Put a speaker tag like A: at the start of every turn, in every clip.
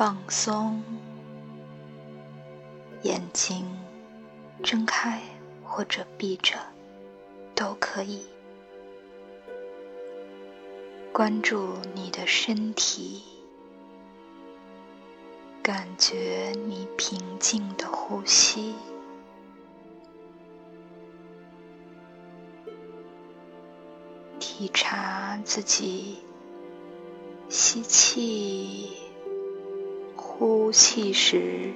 A: 放松，眼睛睁开或者闭着都可以。关注你的身体，感觉你平静的呼吸，体察自己吸气。呼气时，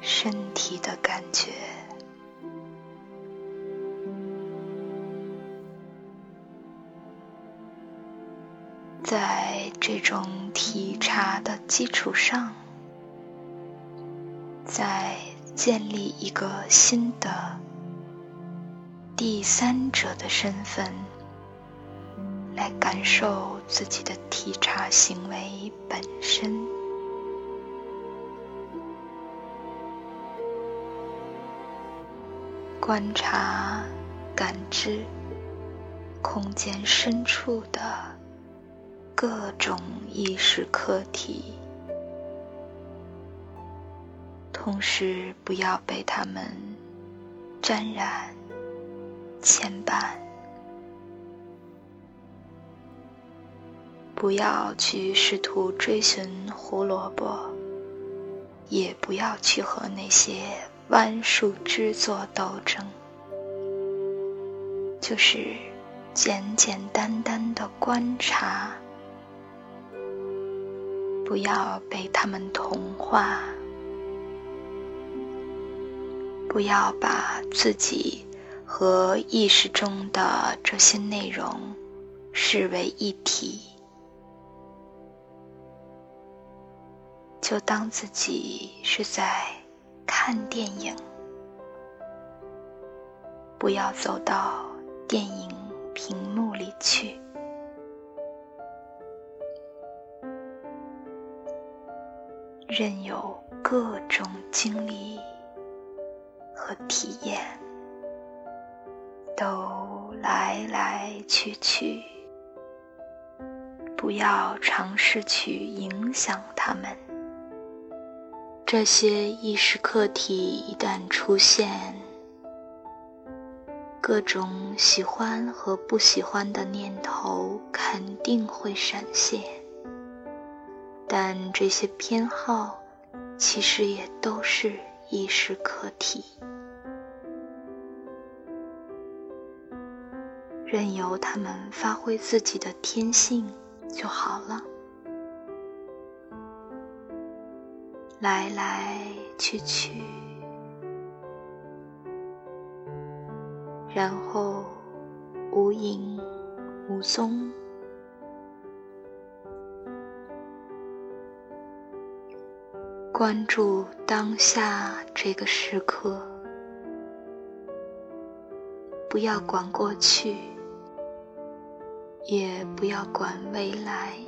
A: 身体的感觉，在这种体察的基础上，再建立一个新的第三者的身份，来感受自己的体察行为本身。观察、感知空间深处的各种意识课题，同时不要被他们沾染、牵绊，不要去试图追寻胡萝卜，也不要去和那些。万树枝作斗争，就是简简单单的观察，不要被他们同化，不要把自己和意识中的这些内容视为一体，就当自己是在。看电影，不要走到电影屏幕里去，任由各种经历和体验都来来去去，不要尝试去影响他们。这些意识课题一旦出现，各种喜欢和不喜欢的念头肯定会闪现，但这些偏好其实也都是意识课题，任由他们发挥自己的天性就好了。来来去去，然后无影无踪。关注当下这个时刻，不要管过去，也不要管未来。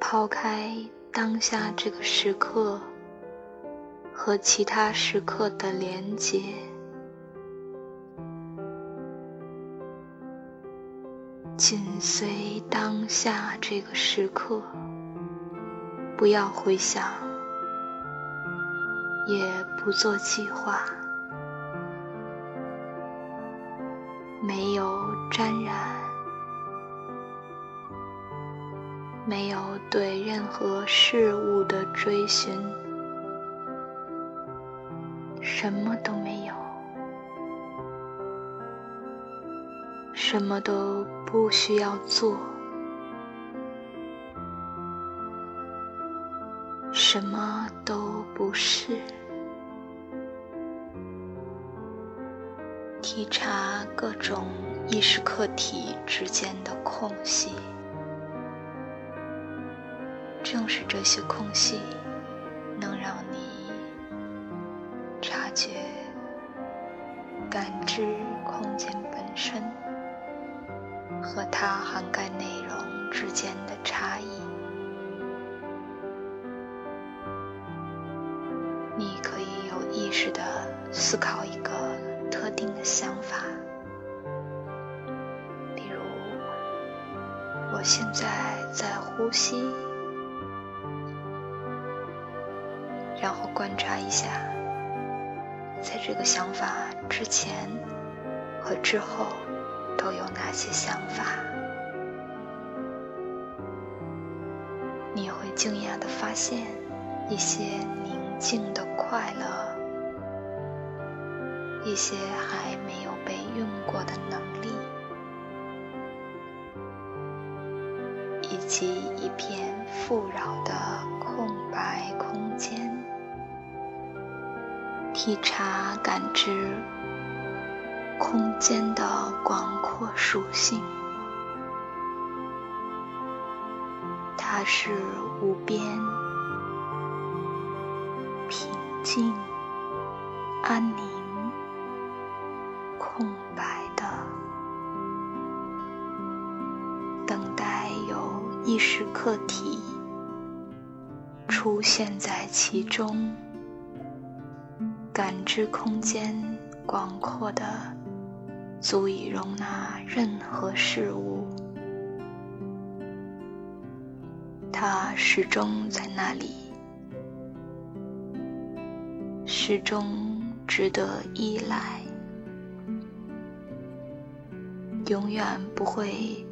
A: 抛开当下这个时刻和其他时刻的连结，紧随当下这个时刻，不要回想，也不做计划，没有沾染。没有对任何事物的追寻，什么都没有，什么都不需要做，什么都不是，体察各种意识客体之间的空隙。正是这些空隙，能让你察觉、感知空间本身和它涵盖内容之间的差异。你可以有意识的思考一个特定的想法，比如：我现在在呼吸，然后观察一下，在这个想法之前和之后都有哪些想法。你会惊讶的发现一些宁静的快乐，一些还没有被用过的能力，以及一片富饶的空白空间。体察感知空间的广阔属性。它是无边、平静、安宁、空白的，等待有意识客体出现在其中，感知空间广阔的，足以容纳任何事物。它始终在那里，始终值得依赖，永远不会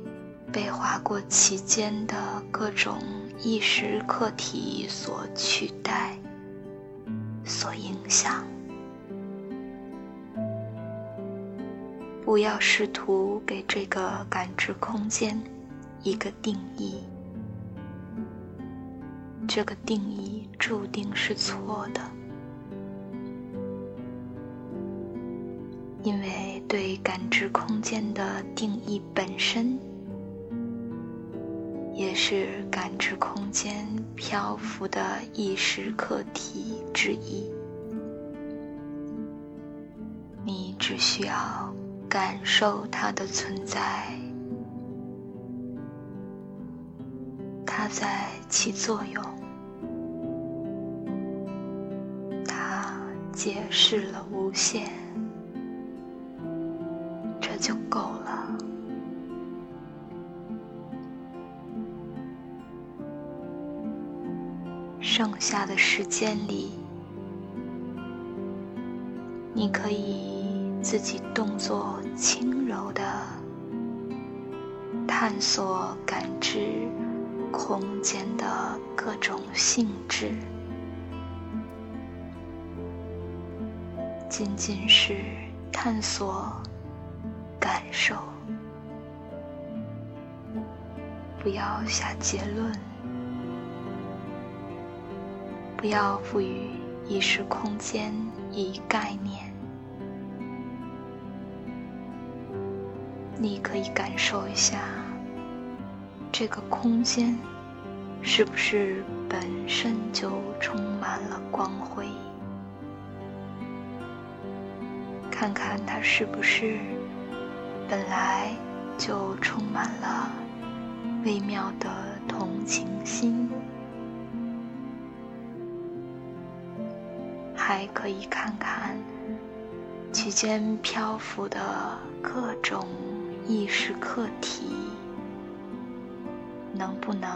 A: 被划过其间的各种意识客体所取代、所影响。不要试图给这个感知空间一个定义。这个定义注定是错的，因为对感知空间的定义本身，也是感知空间漂浮的意识客体之一。你只需要感受它的存在，它在起作用。它解释了无限，这就够了。剩下的时间里，你可以自己动作轻柔的探索、感知空间的各种性质。仅仅是探索、感受，不要下结论，不要赋予意识空间以概念。你可以感受一下，这个空间是不是本身就充满了光辉？看看它是不是本来就充满了微妙的同情心，还可以看看其间漂浮的各种意识课题，能不能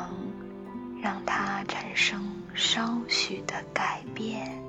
A: 让它产生稍许的改变。